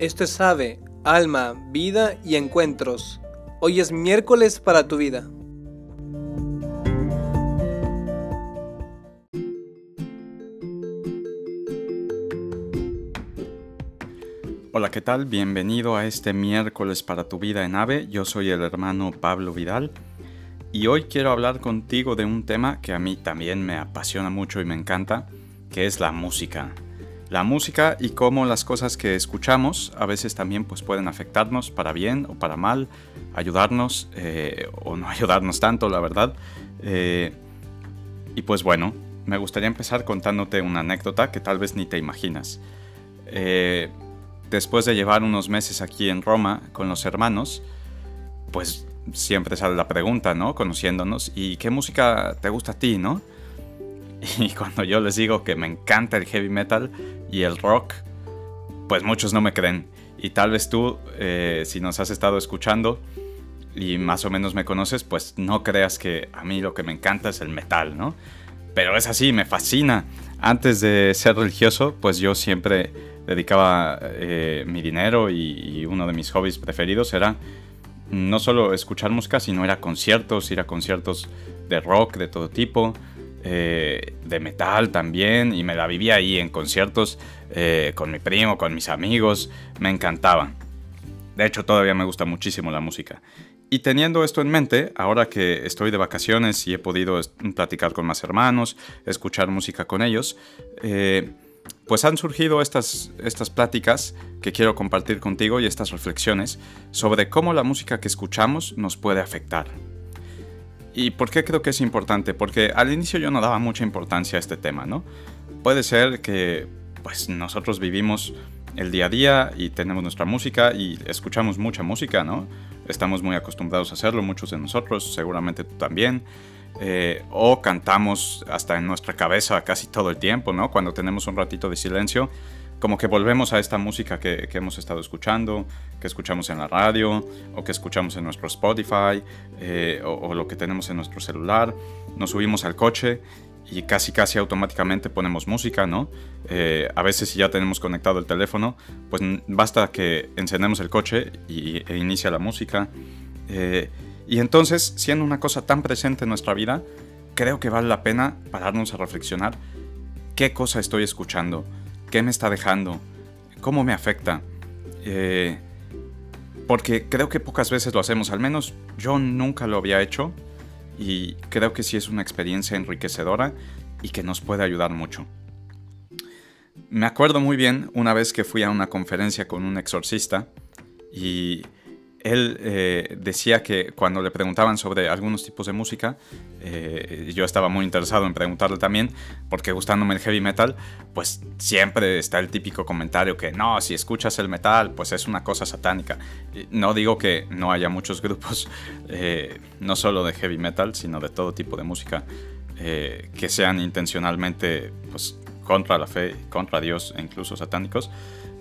Esto es Ave, Alma, Vida y Encuentros. Hoy es miércoles para tu vida. Hola, ¿qué tal? Bienvenido a este miércoles para tu vida en AVE. Yo soy el hermano Pablo Vidal y hoy quiero hablar contigo de un tema que a mí también me apasiona mucho y me encanta, que es la música la música y cómo las cosas que escuchamos a veces también pues, pueden afectarnos para bien o para mal, ayudarnos eh, o no ayudarnos tanto, la verdad. Eh, y pues bueno, me gustaría empezar contándote una anécdota que tal vez ni te imaginas. Eh, después de llevar unos meses aquí en Roma con los hermanos, pues siempre sale la pregunta, ¿no? Conociéndonos, ¿y qué música te gusta a ti, no? Y cuando yo les digo que me encanta el heavy metal y el rock, pues muchos no me creen. Y tal vez tú, eh, si nos has estado escuchando y más o menos me conoces, pues no creas que a mí lo que me encanta es el metal, ¿no? Pero es así, me fascina. Antes de ser religioso, pues yo siempre dedicaba eh, mi dinero y, y uno de mis hobbies preferidos era no solo escuchar música, sino ir a conciertos, ir a conciertos de rock de todo tipo, eh, de metal también y me la vivía ahí en conciertos eh, con mi primo, con mis amigos, me encantaba. De hecho, todavía me gusta muchísimo la música. Y teniendo esto en mente, ahora que estoy de vacaciones y he podido platicar con más hermanos, escuchar música con ellos, eh, pues han surgido estas, estas pláticas que quiero compartir contigo y estas reflexiones sobre cómo la música que escuchamos nos puede afectar. ¿Y por qué creo que es importante? Porque al inicio yo no daba mucha importancia a este tema, ¿no? Puede ser que pues nosotros vivimos el día a día y tenemos nuestra música y escuchamos mucha música, ¿no? Estamos muy acostumbrados a hacerlo, muchos de nosotros, seguramente tú también. Eh, o cantamos hasta en nuestra cabeza casi todo el tiempo, ¿no? Cuando tenemos un ratito de silencio, como que volvemos a esta música que, hemos estado escuchando, que escuchamos en la radio, o que escuchamos en nuestro Spotify, eh, o, lo que tenemos en nuestro celular. Nos subimos al coche y casi casi automáticamente ponemos música, ¿no? Eh, a veces si ya tenemos conectado el teléfono, pues basta que encendemos el coche y, e inicia la música. Eh, y entonces, siendo una cosa tan presente en nuestra vida, creo que vale la pena pararnos a reflexionar qué cosa estoy escuchando ¿Qué me está dejando? ¿Cómo me afecta? Eh, porque creo que pocas veces lo hacemos, al menos yo nunca lo había hecho y creo que sí es una experiencia enriquecedora y que nos puede ayudar mucho. Me acuerdo muy bien una vez que fui a una conferencia con un exorcista y él eh, decía que cuando le preguntaban sobre algunos tipos de música, eh, yo estaba muy interesado en preguntarle también, porque gustándome el heavy metal, pues siempre está el típico comentario que no, si escuchas el metal, pues es una cosa satánica. No digo que no haya muchos grupos, eh, no solo de heavy metal, sino de todo tipo de música, que sean intencionalmente pues, contra la fe, contra Dios e incluso satánicos.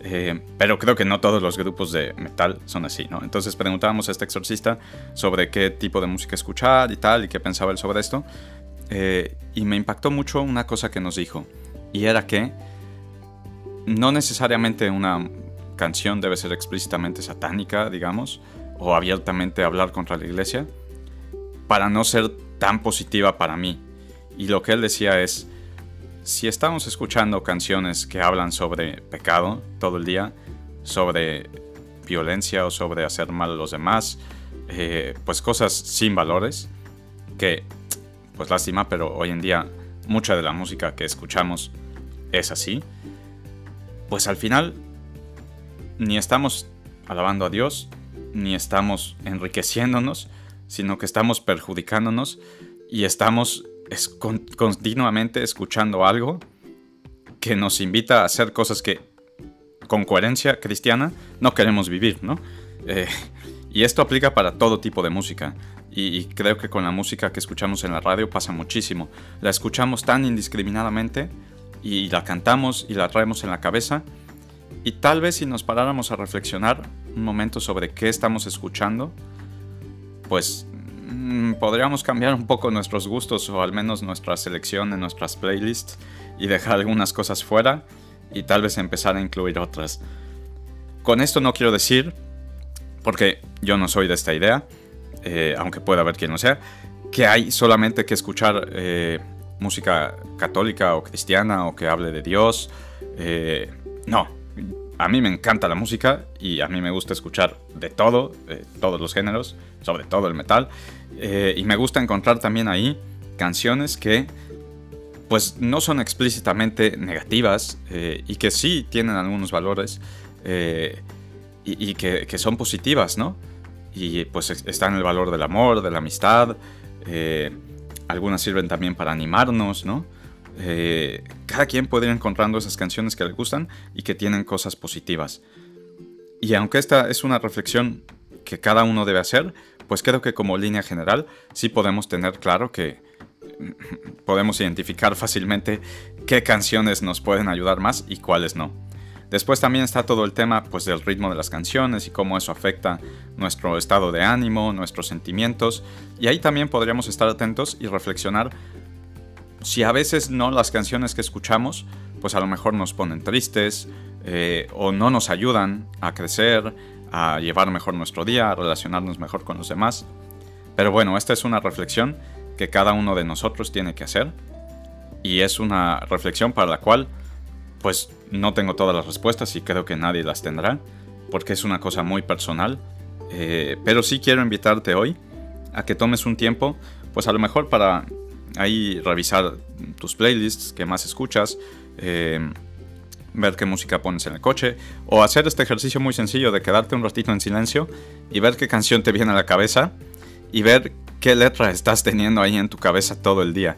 Eh, pero creo que no todos los grupos de metal son así, ¿no? Entonces preguntábamos a este exorcista sobre qué tipo de música escuchar y tal, y qué pensaba él sobre esto. Eh, y me impactó mucho una cosa que nos dijo, y era que no necesariamente una canción debe ser explícitamente satánica, digamos, o abiertamente hablar contra la iglesia, para no ser tan positiva para mí. Y lo que él decía es, si estamos escuchando canciones que hablan sobre pecado todo el día, sobre violencia o sobre hacer mal a los demás, eh, pues cosas sin valores, que pues lástima, pero hoy en día mucha de la música que escuchamos es así, pues al final ni estamos alabando a Dios, ni estamos enriqueciéndonos, sino que estamos perjudicándonos y estamos es continuamente escuchando algo que nos invita a hacer cosas que con coherencia cristiana no queremos vivir, ¿no? Eh, y esto aplica para todo tipo de música. Y, creo que con la música que escuchamos en la radio pasa muchísimo. La escuchamos tan indiscriminadamente y la cantamos y la traemos en la cabeza. Y tal vez si nos paráramos a reflexionar un momento sobre qué estamos escuchando, pues podríamos cambiar un poco nuestros gustos o al menos nuestra selección en nuestras playlists y dejar algunas cosas fuera y tal vez empezar a incluir otras. Con esto no quiero decir, porque yo no soy de esta idea, eh, aunque pueda haber quien lo sea, que hay solamente que escuchar eh, música católica o cristiana o que hable de Dios. Eh, no, a mí me encanta la música y a mí me gusta escuchar de todo, todos los géneros, sobre todo el metal. y me gusta encontrar también ahí canciones que pues no son explícitamente negativas y que sí tienen algunos valores y, que, son positivas, ¿no? Y pues están el valor del amor, de la amistad, eh, algunas sirven también para animarnos, ¿no? Eh, cada quien puede ir encontrando esas canciones que le gustan y que tienen cosas positivas. Y aunque esta es una reflexión que cada uno debe hacer, pues creo que como línea general sí podemos tener claro que podemos identificar fácilmente qué canciones nos pueden ayudar más y cuáles no. Después también está todo el tema pues, del ritmo de las canciones y cómo eso afecta nuestro estado de ánimo, nuestros sentimientos. Y ahí también podríamos estar atentos y reflexionar si a veces no las canciones que escuchamos, pues a lo mejor nos ponen tristes eh, o no nos ayudan a crecer, a llevar mejor nuestro día, a relacionarnos mejor con los demás. Pero bueno, esta es una reflexión que cada uno de nosotros tiene que hacer y es una reflexión para la cual pues no tengo todas las respuestas y creo que nadie las tendrá, porque es una cosa muy personal. Eh, pero sí quiero invitarte hoy a que tomes un tiempo, pues a lo mejor para ahí revisar tus playlists, que más escuchas, eh, ver qué música pones en el coche, o hacer este ejercicio muy sencillo de quedarte un ratito en silencio y ver qué canción te viene a la cabeza y ver qué letra estás teniendo ahí en tu cabeza todo el día.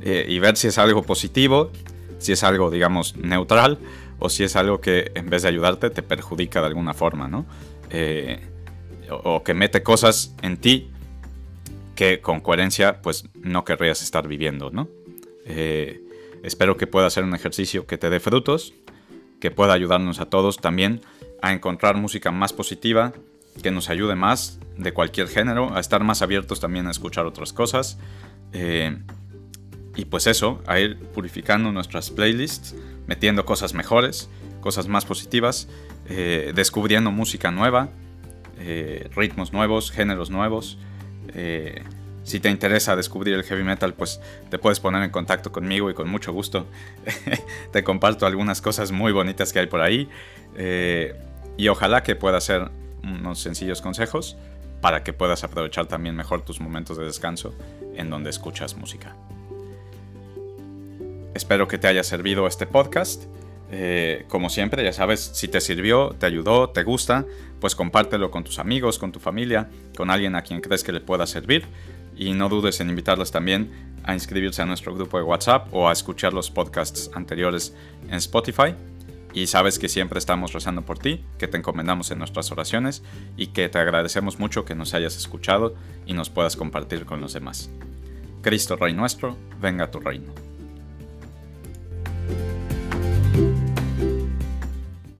Eh, y ver si es algo positivo si es algo, digamos, neutral o si es algo que en vez de ayudarte te perjudica de alguna forma, ¿no? Eh, o, que mete cosas en ti que con coherencia pues no querrías estar viviendo, ¿no? Eh, espero que pueda ser un ejercicio que te dé frutos, que pueda ayudarnos a todos también a encontrar música más positiva, que nos ayude más de cualquier género, a estar más abiertos también a escuchar otras cosas. Eh, y pues eso, a ir purificando nuestras playlists, metiendo cosas mejores, cosas más positivas, eh, descubriendo música nueva, ritmos nuevos, géneros nuevos. Eh, si te interesa descubrir el heavy metal, pues te puedes poner en contacto conmigo y con mucho gusto te comparto algunas cosas muy bonitas que hay por ahí. y ojalá que pueda ser unos sencillos consejos para que puedas aprovechar también mejor tus momentos de descanso en donde escuchas música. Espero que te haya servido este podcast. Eh, como siempre, ya sabes, si te sirvió, te ayudó, te gusta, pues compártelo con tus amigos, con tu familia, con alguien a quien crees que le pueda servir. Y no dudes en invitarlos también a inscribirse a nuestro grupo de WhatsApp o a escuchar los podcasts anteriores en Spotify. Y sabes que siempre estamos rezando por ti, que te encomendamos en nuestras oraciones y que te agradecemos mucho que nos hayas escuchado y nos puedas compartir con los demás. Cristo Rey nuestro, venga a tu reino.